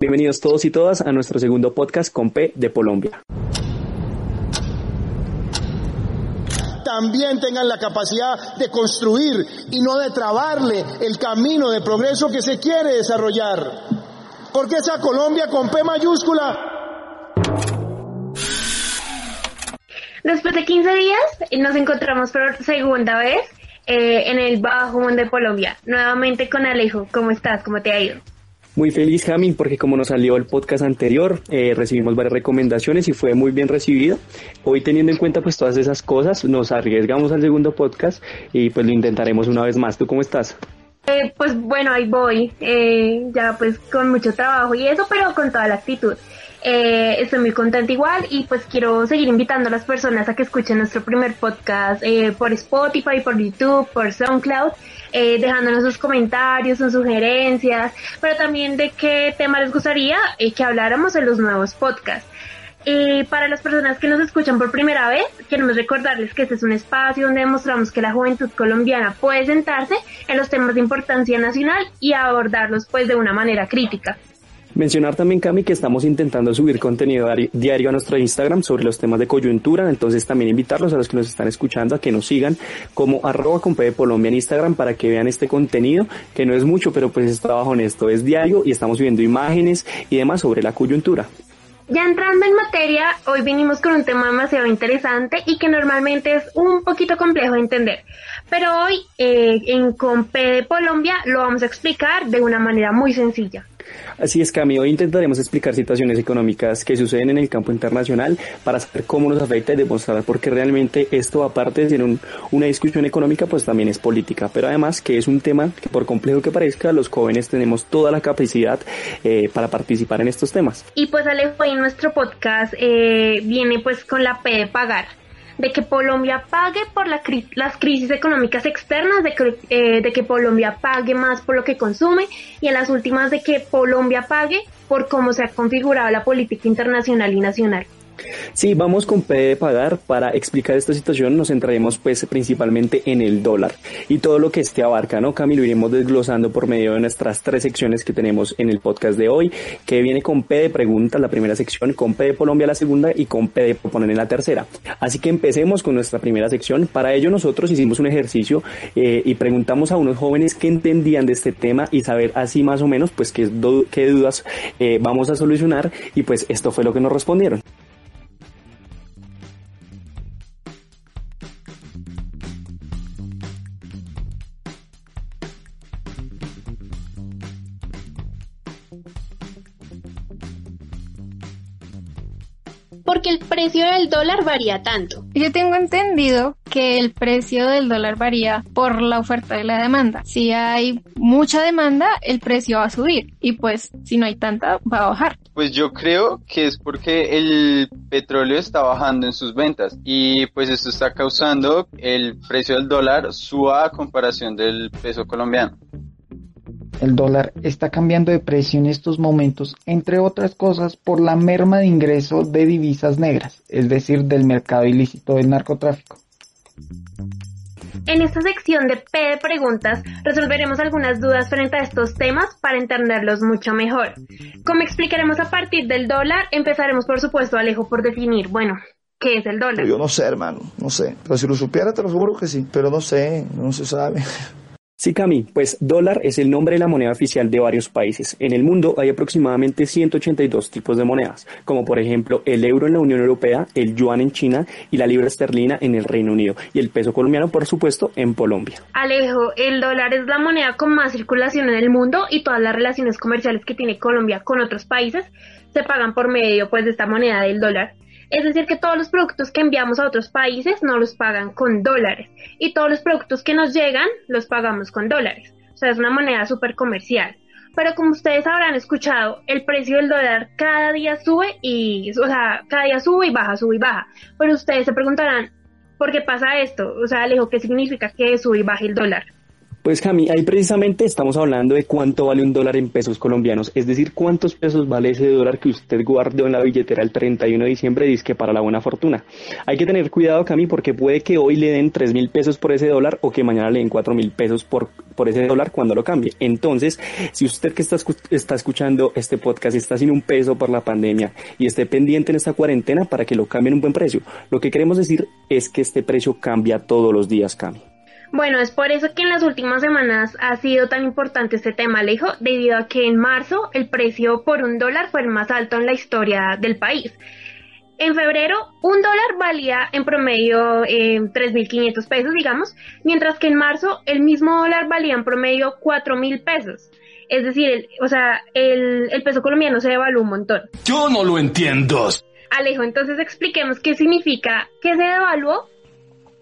Bienvenidos todos y todas a nuestro segundo podcast con P de Colombia. También tengan la capacidad de construir y no de trabarle el camino de progreso que se quiere desarrollar. Porque esa Colombia con P mayúscula Después de 15 días nos encontramos por segunda vez eh, en el Bajo Mundo de Colombia, nuevamente con Alejo. ¿Cómo estás? ¿Cómo te ha ido? Muy feliz, Jami, porque como nos salió el podcast anterior, eh, recibimos varias recomendaciones y fue muy bien recibido. Hoy teniendo en cuenta pues todas esas cosas, nos arriesgamos al segundo podcast y pues lo intentaremos una vez más. ¿Tú cómo estás? Eh, pues bueno, ahí voy, eh, ya pues con mucho trabajo y eso, pero con toda la actitud. Eh, estoy muy contenta igual y pues quiero seguir invitando a las personas a que escuchen nuestro primer podcast eh, por Spotify, por YouTube, por SoundCloud eh, dejándonos sus comentarios, sus sugerencias, pero también de qué tema les gustaría eh, que habláramos en los nuevos podcasts. Y para las personas que nos escuchan por primera vez, queremos recordarles que este es un espacio donde demostramos que la juventud colombiana puede sentarse en los temas de importancia nacional y abordarlos pues de una manera crítica. Mencionar también, Cami, que estamos intentando subir contenido diario a nuestro Instagram sobre los temas de coyuntura, entonces también invitarlos a los que nos están escuchando a que nos sigan como arroba con Colombia en Instagram para que vean este contenido, que no es mucho, pero pues es trabajo honesto, es diario y estamos viendo imágenes y demás sobre la coyuntura. Ya entrando en materia, hoy vinimos con un tema demasiado interesante y que normalmente es un poquito complejo de entender. Pero hoy eh, en Compe de Colombia lo vamos a explicar de una manera muy sencilla. Así es, Cami, hoy intentaremos explicar situaciones económicas que suceden en el campo internacional para saber cómo nos afecta y demostrar por qué realmente esto, aparte de ser una discusión económica, pues también es política, pero además que es un tema que por complejo que parezca, los jóvenes tenemos toda la capacidad eh, para participar en estos temas. Y pues Alejo, hoy nuestro podcast eh, viene pues con la P de pagar de que Colombia pague por la las crisis económicas externas, de que, eh, de que Colombia pague más por lo que consume y en las últimas de que Colombia pague por cómo se ha configurado la política internacional y nacional. Sí, vamos con P de pagar. Para explicar esta situación nos centraremos pues principalmente en el dólar y todo lo que este abarca, ¿no? Camilo, iremos desglosando por medio de nuestras tres secciones que tenemos en el podcast de hoy, que viene con P de preguntas, la primera sección, con P de Colombia la segunda y con P de proponer en la tercera. Así que empecemos con nuestra primera sección. Para ello nosotros hicimos un ejercicio eh, y preguntamos a unos jóvenes qué entendían de este tema y saber así más o menos pues qué, qué dudas eh, vamos a solucionar y pues esto fue lo que nos respondieron. Porque el precio del dólar varía tanto. Yo tengo entendido que el precio del dólar varía por la oferta y la demanda. Si hay mucha demanda, el precio va a subir y pues si no hay tanta, va a bajar. Pues yo creo que es porque el petróleo está bajando en sus ventas y pues esto está causando el precio del dólar suba a comparación del peso colombiano. El dólar está cambiando de precio en estos momentos, entre otras cosas, por la merma de ingreso de divisas negras, es decir, del mercado ilícito del narcotráfico. En esta sección de P de preguntas resolveremos algunas dudas frente a estos temas para entenderlos mucho mejor. Como explicaremos a partir del dólar, empezaremos por supuesto, Alejo, por definir, bueno, ¿qué es el dólar? Yo no sé, hermano, no sé. Pero si lo supiera, te lo juro que sí. Pero no sé, no se sabe. Sí, Cami, pues dólar es el nombre de la moneda oficial de varios países. En el mundo hay aproximadamente 182 tipos de monedas, como por ejemplo el euro en la Unión Europea, el yuan en China y la libra esterlina en el Reino Unido y el peso colombiano, por supuesto, en Colombia. Alejo, el dólar es la moneda con más circulación en el mundo y todas las relaciones comerciales que tiene Colombia con otros países se pagan por medio pues de esta moneda del dólar. Es decir, que todos los productos que enviamos a otros países no los pagan con dólares y todos los productos que nos llegan los pagamos con dólares. O sea, es una moneda súper comercial. pero como ustedes habrán escuchado, el precio del dólar cada día sube y, o sea, cada día sube y baja, sube y baja. Pero ustedes se preguntarán, ¿por qué pasa esto? O sea, Alejo, ¿qué significa que sube y baje el dólar? Pues Cami, ahí precisamente estamos hablando de cuánto vale un dólar en pesos colombianos, es decir, cuántos pesos vale ese dólar que usted guardó en la billetera el 31 de diciembre, dice que para la buena fortuna. Hay que tener cuidado, Cami, porque puede que hoy le den 3 mil pesos por ese dólar o que mañana le den 4 mil pesos por, por ese dólar cuando lo cambie. Entonces, si usted que está, está escuchando este podcast está sin un peso por la pandemia y esté pendiente en esta cuarentena para que lo cambien un buen precio, lo que queremos decir es que este precio cambia todos los días, Cami. Bueno, es por eso que en las últimas semanas ha sido tan importante este tema, Alejo, debido a que en marzo el precio por un dólar fue el más alto en la historia del país. En febrero, un dólar valía en promedio eh, 3.500 pesos, digamos, mientras que en marzo el mismo dólar valía en promedio 4.000 pesos. Es decir, o sea, el, el peso colombiano se devaluó un montón. Yo no lo entiendo. Alejo, entonces expliquemos qué significa que se devaluó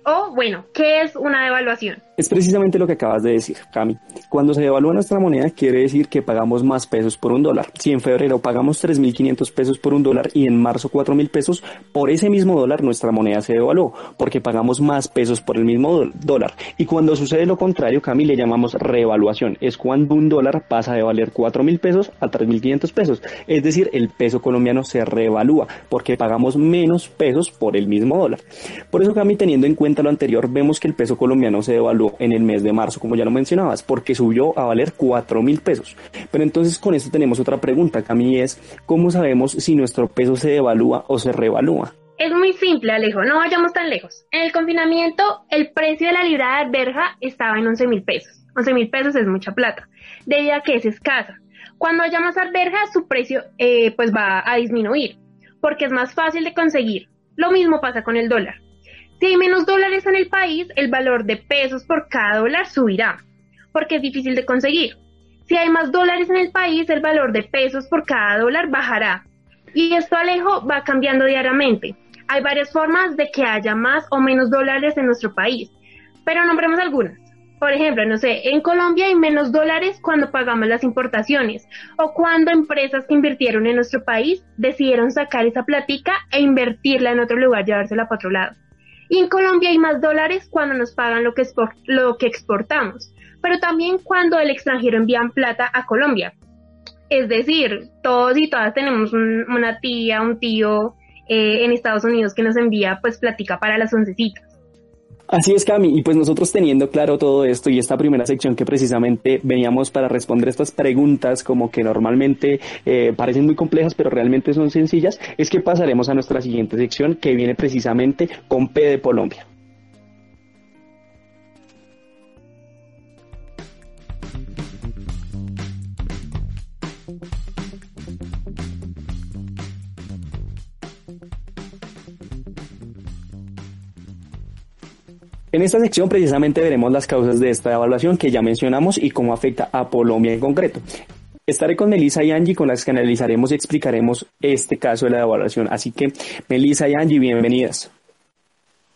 o, bueno, ¿qué es una devaluación? Es precisamente lo que acabas de decir, Cami. Cuando se devalúa nuestra moneda quiere decir que pagamos más pesos por un dólar. Si en febrero pagamos 3.500 pesos por un dólar y en marzo 4.000 pesos, por ese mismo dólar nuestra moneda se devaluó, porque pagamos más pesos por el mismo dólar. Y cuando sucede lo contrario, Cami, le llamamos revaluación. Es cuando un dólar pasa de valer 4.000 pesos a 3.500 pesos. Es decir, el peso colombiano se revalúa, porque pagamos menos pesos por el mismo dólar. Por eso, Cami, teniendo en cuenta lo anterior, vemos que el peso colombiano se devaluó en el mes de marzo, como ya lo mencionabas, porque subió a valer 4 mil pesos. Pero entonces con esto tenemos otra pregunta, Cami, es ¿cómo sabemos si nuestro peso se devalúa o se revalúa? Es muy simple, Alejo, no vayamos tan lejos. En el confinamiento, el precio de la libra de alberja estaba en 11 mil pesos. 11 mil pesos es mucha plata, debido a que es escasa. Cuando haya más alberja, su precio eh, pues va a disminuir, porque es más fácil de conseguir. Lo mismo pasa con el dólar. Si hay menos dólares en el país, el valor de pesos por cada dólar subirá, porque es difícil de conseguir. Si hay más dólares en el país, el valor de pesos por cada dólar bajará. Y esto, Alejo, va cambiando diariamente. Hay varias formas de que haya más o menos dólares en nuestro país, pero nombremos algunas. Por ejemplo, no sé, en Colombia hay menos dólares cuando pagamos las importaciones o cuando empresas que invirtieron en nuestro país decidieron sacar esa platica e invertirla en otro lugar, llevársela para otro lado. Y en Colombia hay más dólares cuando nos pagan lo que, lo que exportamos, pero también cuando el extranjero envían plata a Colombia. Es decir, todos y todas tenemos una tía, un tío eh, en Estados Unidos que nos envía pues platica para las oncecitas. Así es, Cami. Y pues nosotros teniendo claro todo esto y esta primera sección que precisamente veníamos para responder estas preguntas como que normalmente eh, parecen muy complejas pero realmente son sencillas, es que pasaremos a nuestra siguiente sección que viene precisamente con P de Colombia. En esta sección precisamente veremos las causas de esta evaluación que ya mencionamos y cómo afecta a Colombia en concreto. Estaré con Melissa y Angie con las que analizaremos y explicaremos este caso de la evaluación. Así que, Melissa y Angie, bienvenidas.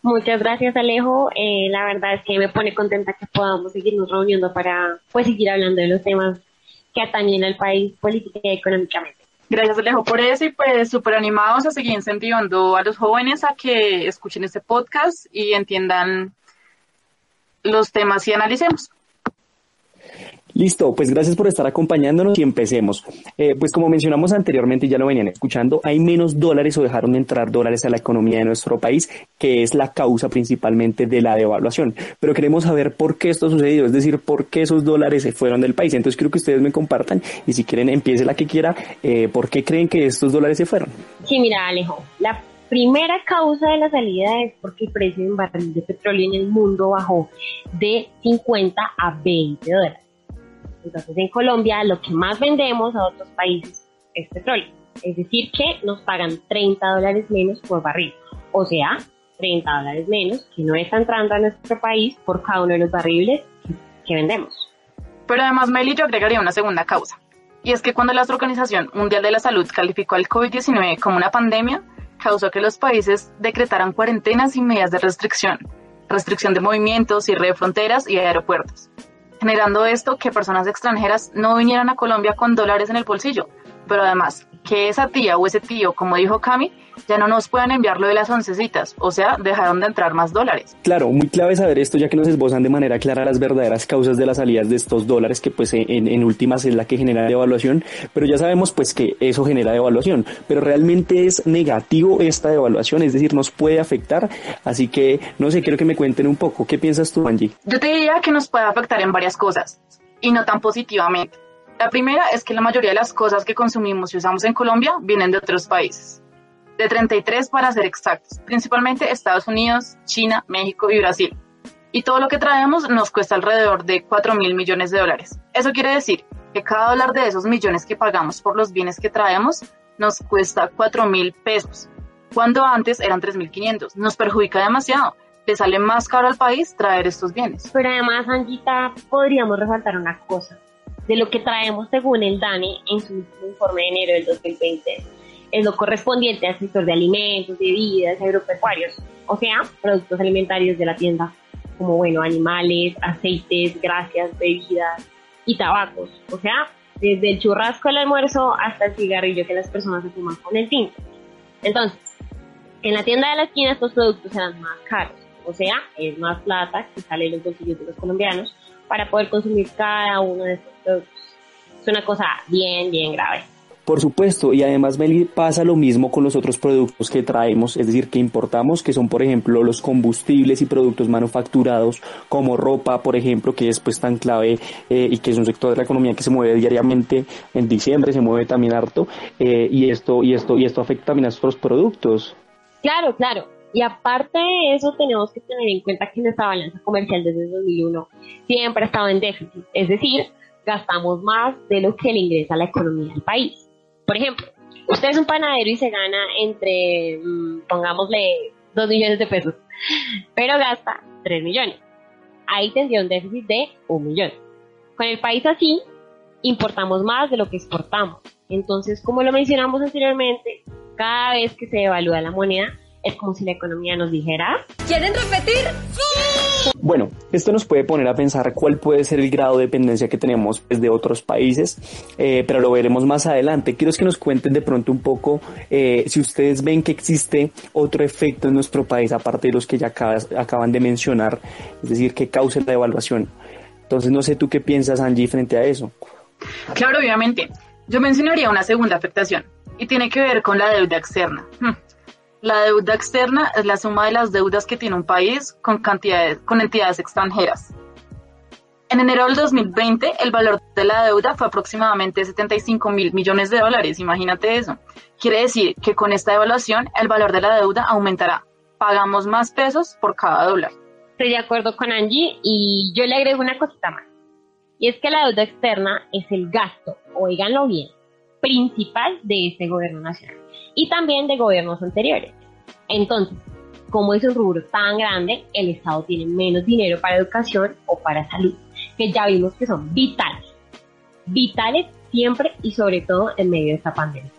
Muchas gracias, Alejo. Eh, la verdad es que me pone contenta que podamos seguirnos reuniendo para pues seguir hablando de los temas que atañen al país política y económicamente. Gracias, Alejo, por eso y pues súper animados a seguir incentivando a los jóvenes a que escuchen este podcast y entiendan los temas y analicemos. Listo, pues gracias por estar acompañándonos y empecemos. Eh, pues como mencionamos anteriormente, ya lo venían escuchando, hay menos dólares o dejaron de entrar dólares a la economía de nuestro país, que es la causa principalmente de la devaluación. Pero queremos saber por qué esto ha sucedido, es decir, por qué esos dólares se fueron del país. Entonces quiero que ustedes me compartan y si quieren empiece la que quiera, eh, ¿por qué creen que estos dólares se fueron? Sí, mira Alejo, la primera causa de la salida es porque el precio de un barril de petróleo en el mundo bajó de 50 a 20 dólares. Entonces en Colombia lo que más vendemos a otros países es petróleo. Es decir, que nos pagan 30 dólares menos por barril. O sea, 30 dólares menos que no está entrando a nuestro país por cada uno de los barriles que, vendemos. Pero además, Meli, yo agregaría una segunda causa. Y es que cuando la Organización Mundial de la Salud calificó al COVID-19 como una pandemia, causó que los países decretaran cuarentenas y medidas de restricción, restricción de movimientos, cierre de fronteras y aeropuertos. generando esto que personas extranjeras no vinieran a Colombia con dólares en el bolsillo, pero además que esa tía o ese tío, como dijo Cami, ya no nos puedan enviar lo de las oncecitas, o sea, dejaron de entrar más dólares. Claro, muy clave saber esto ya que nos esbozan de manera clara las verdaderas causas de las salidas de estos dólares que pues en, en últimas es la que genera devaluación, pero ya sabemos pues que eso genera devaluación, pero realmente es negativo esta devaluación, es decir, nos puede afectar, así que no sé, quiero que me cuenten un poco, ¿qué piensas tú Angie? Yo te diría que nos puede afectar en varias cosas y no tan positivamente. La primera es que la mayoría de las cosas que consumimos y usamos en Colombia vienen de otros países. De 33 para ser exactos, principalmente Estados Unidos, China, México y Brasil. Y todo lo que traemos nos cuesta alrededor de 4 mil millones de dólares. Eso quiere decir que cada dólar de esos millones que pagamos por los bienes que traemos nos cuesta 4 mil pesos, cuando antes eran 3 mil 500. Nos perjudica demasiado. Le sale más caro al país traer estos bienes. Pero además, Angita, podríamos resaltar una cosa de lo que traemos según el DANE en su informe de enero del 2020 es lo correspondiente al sector de alimentos, bebidas, agropecuarios, o sea, productos alimentarios de la tienda, como bueno, animales, aceites, grasas, bebidas y tabacos, o sea, desde el churrasco al almuerzo hasta el cigarrillo que las personas se fuman con el tinto. Entonces, en la tienda de la esquina estos productos eran más caros, o sea, es más plata que sale en los bolsillos de los colombianos para poder consumir cada uno de estos es una cosa bien, bien grave. Por supuesto, y además Meli pasa lo mismo con los otros productos que traemos, es decir, que importamos, que son por ejemplo los combustibles y productos manufacturados como ropa, por ejemplo, que es pues tan clave eh, y que es un sector de la economía que se mueve diariamente. En diciembre se mueve también harto eh, y esto y esto y esto afecta también a nuestros productos. Claro, claro. Y aparte de eso, tenemos que tener en cuenta que nuestra balanza comercial desde 2001 siempre ha estado en déficit. Es decir, gastamos más de lo que le ingresa a la economía del país. Por ejemplo, usted es un panadero y se gana entre, mm, pongámosle, 2 millones de pesos, pero gasta 3 millones. Ahí tendría un déficit de 1 millón. Con el país así, importamos más de lo que exportamos. Entonces, como lo mencionamos anteriormente, cada vez que se devalúa la moneda, es como si la economía nos dijera... ¿Quieren repetir? Bueno, esto nos puede poner a pensar cuál puede ser el grado de dependencia que tenemos pues, de otros países, eh, pero lo veremos más adelante. Quiero que nos cuenten de pronto un poco eh, si ustedes ven que existe otro efecto en nuestro país, aparte de los que ya acaban de mencionar, es decir, que cause la devaluación. Entonces, no sé tú qué piensas, Angie, frente a eso. Claro, obviamente. Yo mencionaría una segunda afectación y tiene que ver con la deuda externa. La deuda externa es la suma de las deudas que tiene un país con entidades extranjeras. En enero del 2020, el valor de la deuda fue aproximadamente 75 mil millones de dólares. Imagínate eso. Quiere decir que con esta evaluación, el valor de la deuda aumentará. Pagamos más pesos por cada dólar. Estoy de acuerdo con Angie y yo le agrego una cosita más. Y es que la deuda externa es el gasto, oíganlo bien, principal de este gobierno nacional y también de gobiernos anteriores. Entonces, como es un rubro tan grande, el Estado tiene menos dinero para educación o para salud, que ya vimos que son vitales. Vitales siempre y sobre todo en medio de esta pandemia.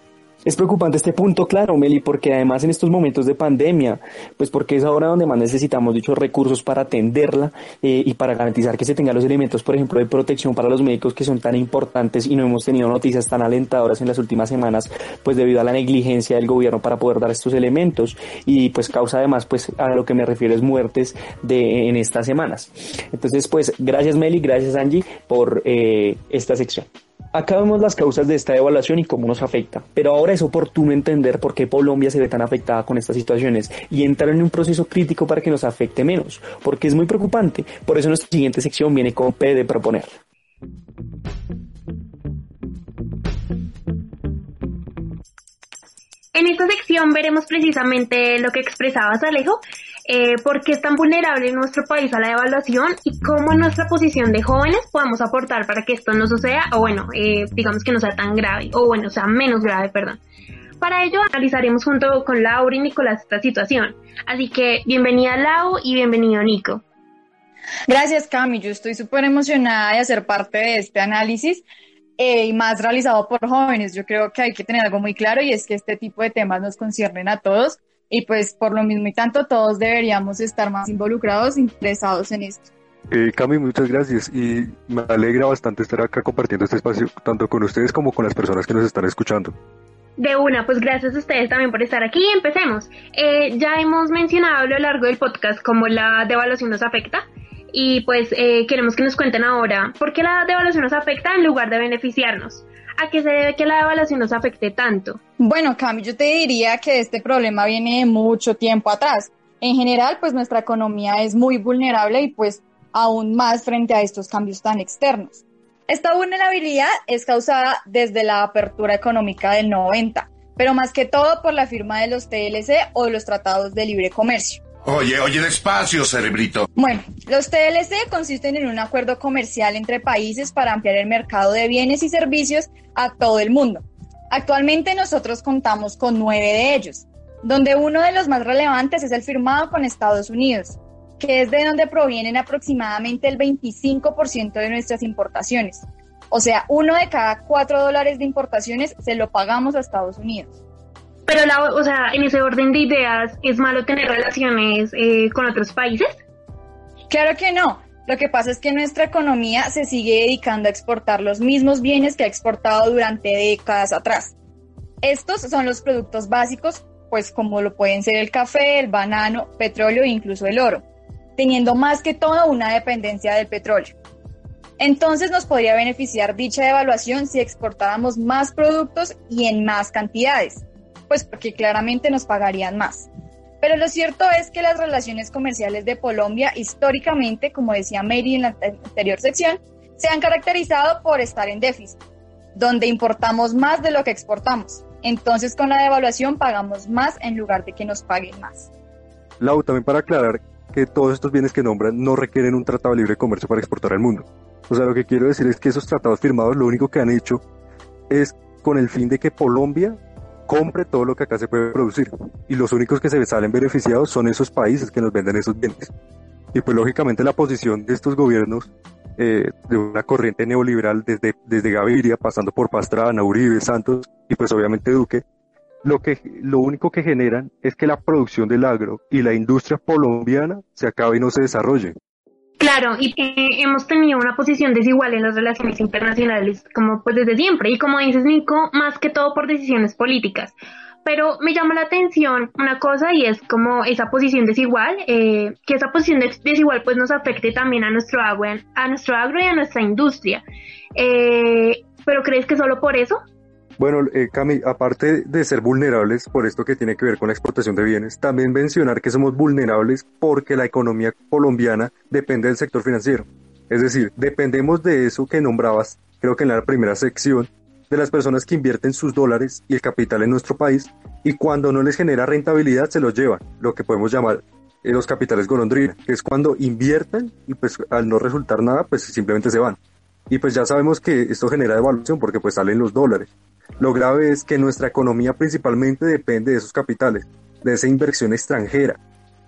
Es preocupante este punto, claro, Meli, porque además en estos momentos de pandemia, pues porque es ahora donde más necesitamos dichos recursos para atenderla eh, y para garantizar que se tengan los elementos, por ejemplo, de protección para los médicos que son tan importantes y no hemos tenido noticias tan alentadoras en las últimas semanas, pues debido a la negligencia del gobierno para poder dar estos elementos y pues causa además, pues a lo que me refiero es muertes de en estas semanas. Entonces, pues gracias Meli, gracias Angie por eh, esta sección. Acá vemos las causas de esta devaluación y cómo nos afecta, pero ahora es oportuno entender por qué Colombia se ve tan afectada con estas situaciones y entrar en un proceso crítico para que nos afecte menos, porque es muy preocupante. Por eso nuestra siguiente sección viene con P de proponer. En esta sección veremos precisamente lo que expresabas, Alejo, eh, por qué es tan vulnerable nuestro país a la devaluación y cómo en nuestra posición de jóvenes podemos aportar para que esto no suceda, o bueno, eh, digamos que no sea tan grave, o bueno, sea menos grave, perdón. Para ello analizaremos junto con Laura y Nicolás esta situación. Así que bienvenida Lau y bienvenido Nico. Gracias Cami, yo estoy súper emocionada de hacer parte de este análisis eh, y más realizado por jóvenes. Yo creo que hay que tener algo muy claro y es que este tipo de temas nos conciernen a todos y pues por lo mismo y tanto todos deberíamos estar más involucrados, interesados en esto. Eh, Cami, muchas gracias y me alegra bastante estar acá compartiendo este espacio tanto con ustedes como con las personas que nos están escuchando. De una, pues gracias a ustedes también por estar aquí. Empecemos. Eh, ya hemos mencionado a lo largo del podcast cómo la devaluación nos afecta y pues eh, queremos que nos cuenten ahora por qué la devaluación nos afecta en lugar de beneficiarnos. ¿A qué se debe que la devaluación nos afecte tanto? Bueno, Cami, yo te diría que este problema viene de mucho tiempo atrás. En general, pues nuestra economía es muy vulnerable y pues aún más frente a estos cambios tan externos. Esta vulnerabilidad es causada desde la apertura económica del 90, pero más que todo por la firma de los TLC o de los tratados de libre comercio. Oye, oye, despacio, cerebrito. Bueno, los TLC consisten en un acuerdo comercial entre países para ampliar el mercado de bienes y servicios a todo el mundo. Actualmente nosotros contamos con nueve de ellos, donde uno de los más relevantes es el firmado con Estados Unidos, que es de donde provienen aproximadamente el 25% de nuestras importaciones. O sea, uno de cada cuatro dólares de importaciones se lo pagamos a Estados Unidos. Pero, la, o sea, en ese orden de ideas, ¿es malo tener relaciones eh, con otros países? Claro que no. Lo que pasa es que nuestra economía se sigue dedicando a exportar los mismos bienes que ha exportado durante décadas atrás. Estos son los productos básicos, pues como lo pueden ser el café, el banano, petróleo e incluso el oro teniendo más que todo una dependencia del petróleo. Entonces nos podría beneficiar dicha devaluación si exportáramos más productos y en más cantidades, pues porque claramente nos pagarían más. Pero lo cierto es que las relaciones comerciales de Colombia históricamente, como decía Mary en la anterior sección, se han caracterizado por estar en déficit, donde importamos más de lo que exportamos. Entonces con la devaluación pagamos más en lugar de que nos paguen más. Lau, también para aclarar, que todos estos bienes que nombran no requieren un tratado de libre comercio para exportar al mundo. O sea, lo que quiero decir es que esos tratados firmados lo único que han hecho es con el fin de que Colombia compre todo lo que acá se puede producir. Y los únicos que se salen beneficiados son esos países que nos venden esos bienes. Y pues lógicamente la posición de estos gobiernos, eh, de una corriente neoliberal desde, desde Gaviria, pasando por Pastrana, Uribe, Santos y pues obviamente Duque, lo, que, lo único que generan es que la producción del agro y la industria colombiana se acabe y no se desarrolle. Claro, y eh, hemos tenido una posición desigual en las relaciones internacionales, como pues desde siempre, y como dices Nico, más que todo por decisiones políticas. Pero me llama la atención una cosa y es como esa posición desigual, eh, que esa posición desigual pues nos afecte también a nuestro agro, a nuestro agro y a nuestra industria. Eh, pero ¿crees que solo por eso? Bueno, eh, Cami, aparte de ser vulnerables por esto que tiene que ver con la exportación de bienes, también mencionar que somos vulnerables porque la economía colombiana depende del sector financiero. Es decir, dependemos de eso que nombrabas, creo que en la primera sección, de las personas que invierten sus dólares y el capital en nuestro país y cuando no les genera rentabilidad se los llevan, lo que podemos llamar eh, los capitales golondrina, que es cuando invierten y pues al no resultar nada pues simplemente se van. Y pues ya sabemos que esto genera devaluación porque pues salen los dólares. Lo grave es que nuestra economía principalmente depende de esos capitales, de esa inversión extranjera,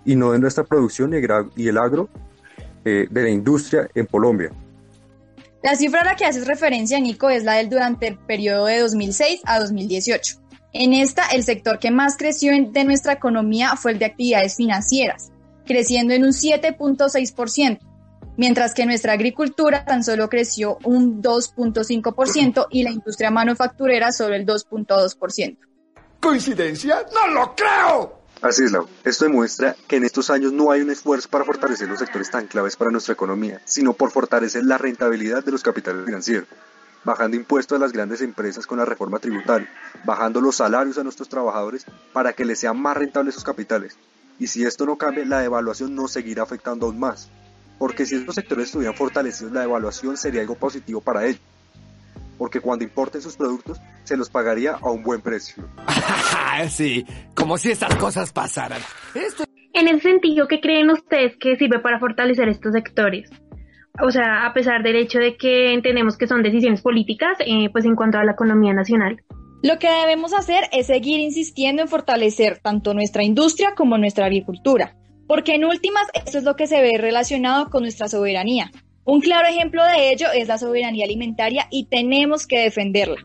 y no de nuestra producción y el agro eh, de la industria en Colombia. La cifra a la que haces referencia, Nico, es la del durante el periodo de 2006 a 2018. En esta, el sector que más creció de nuestra economía fue el de actividades financieras, creciendo en un 7.6%, mientras que nuestra agricultura tan solo creció un 2.5% y la industria manufacturera solo el 2.2%. ¿Coincidencia? ¡No lo creo! Así es, Lau. Esto demuestra que en estos años no hay un esfuerzo para fortalecer los sectores tan claves para nuestra economía, sino por fortalecer la rentabilidad de los capitales financieros, bajando impuestos a las grandes empresas con la reforma tributaria, bajando los salarios a nuestros trabajadores para que les sean más rentables sus capitales. Y si esto no cambia, la devaluación nos seguirá afectando aún más porque si estos sectores estuvieran fortalecidos, la evaluación sería algo positivo para ellos. Porque cuando importen sus productos, se los pagaría a un buen precio. sí, como si estas cosas pasaran. En ese sentido, ¿qué creen ustedes que sirve para fortalecer estos sectores? O sea, a pesar del hecho de que entendemos que son decisiones políticas, eh, pues en cuanto a la economía nacional. Lo que debemos hacer es seguir insistiendo en fortalecer tanto nuestra industria como nuestra agricultura, porque en últimas esto es lo que se ve relacionado con nuestra soberanía. Un claro ejemplo de ello es la soberanía alimentaria y tenemos que defenderla.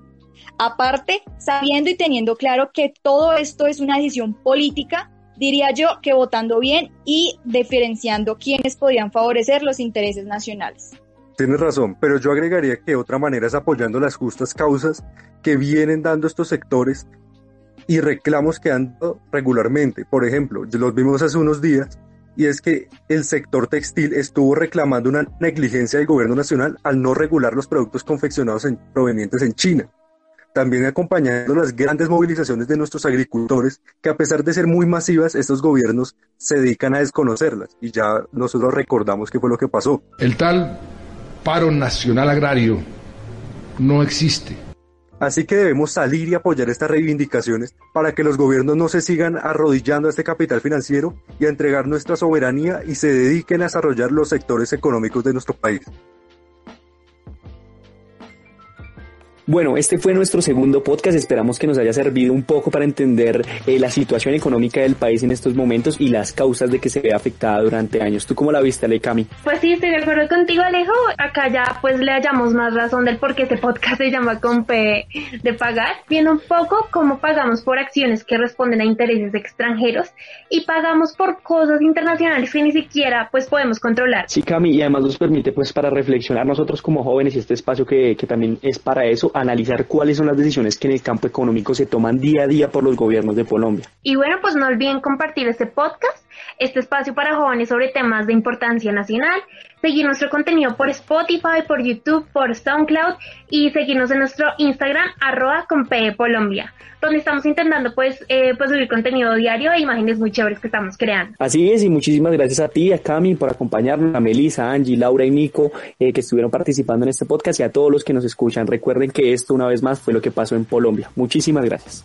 Aparte, sabiendo y teniendo claro que todo esto es una decisión política, Diría yo que votando bien y diferenciando quiénes podrían favorecer los intereses nacionales. Tienes razón, pero yo agregaría que otra manera es apoyando las justas causas que vienen dando estos sectores y reclamos que han dado regularmente. Por ejemplo, los vimos hace unos días y es que el sector textil estuvo reclamando una negligencia del gobierno nacional al no regular los productos confeccionados en, provenientes en China. También acompañando las grandes movilizaciones de nuestros agricultores, que a pesar de ser muy masivas, estos gobiernos se dedican a desconocerlas. Y ya nosotros recordamos qué fue lo que pasó. El tal paro nacional agrario no existe Así que debemos salir y apoyar estas reivindicaciones para que los gobiernos no se sigan arrodillando a este capital financiero y a entregar nuestra soberanía y se dediquen a desarrollar los sectores económicos de nuestro país. Bueno, este fue nuestro segundo podcast. Esperamos que nos haya servido un poco para entender eh, la situación económica del país en estos momentos y las causas de que se vea afectada durante años. ¿Tú cómo la viste, Cami? Pues sí, estoy de acuerdo contigo, Alejo. Acá ya pues le hallamos más razón del por qué este podcast se llama con P de pagar, viendo un poco cómo pagamos por acciones que responden a intereses extranjeros y pagamos por cosas internacionales que ni siquiera pues podemos controlar. Sí, Cami, y además nos permite pues para reflexionar nosotros como jóvenes y este espacio que, que también es para eso analizar cuáles son las decisiones que en el campo económico se toman día a día por los gobiernos de Colombia. Y bueno, pues no olviden compartir este podcast, este espacio para jóvenes sobre temas de importancia nacional seguir nuestro contenido por Spotify, por YouTube, por SoundCloud y seguirnos en nuestro Instagram arroba con Colombia, donde estamos intentando pues, eh, pues subir contenido diario e imágenes muy chéveres que estamos creando. Así es, y muchísimas gracias a ti, a Cami por acompañarnos, a Melissa, Angie, Laura y Nico eh, que estuvieron participando en este podcast y a todos los que nos escuchan. Recuerden que esto una vez más fue lo que pasó en Colombia. Muchísimas gracias.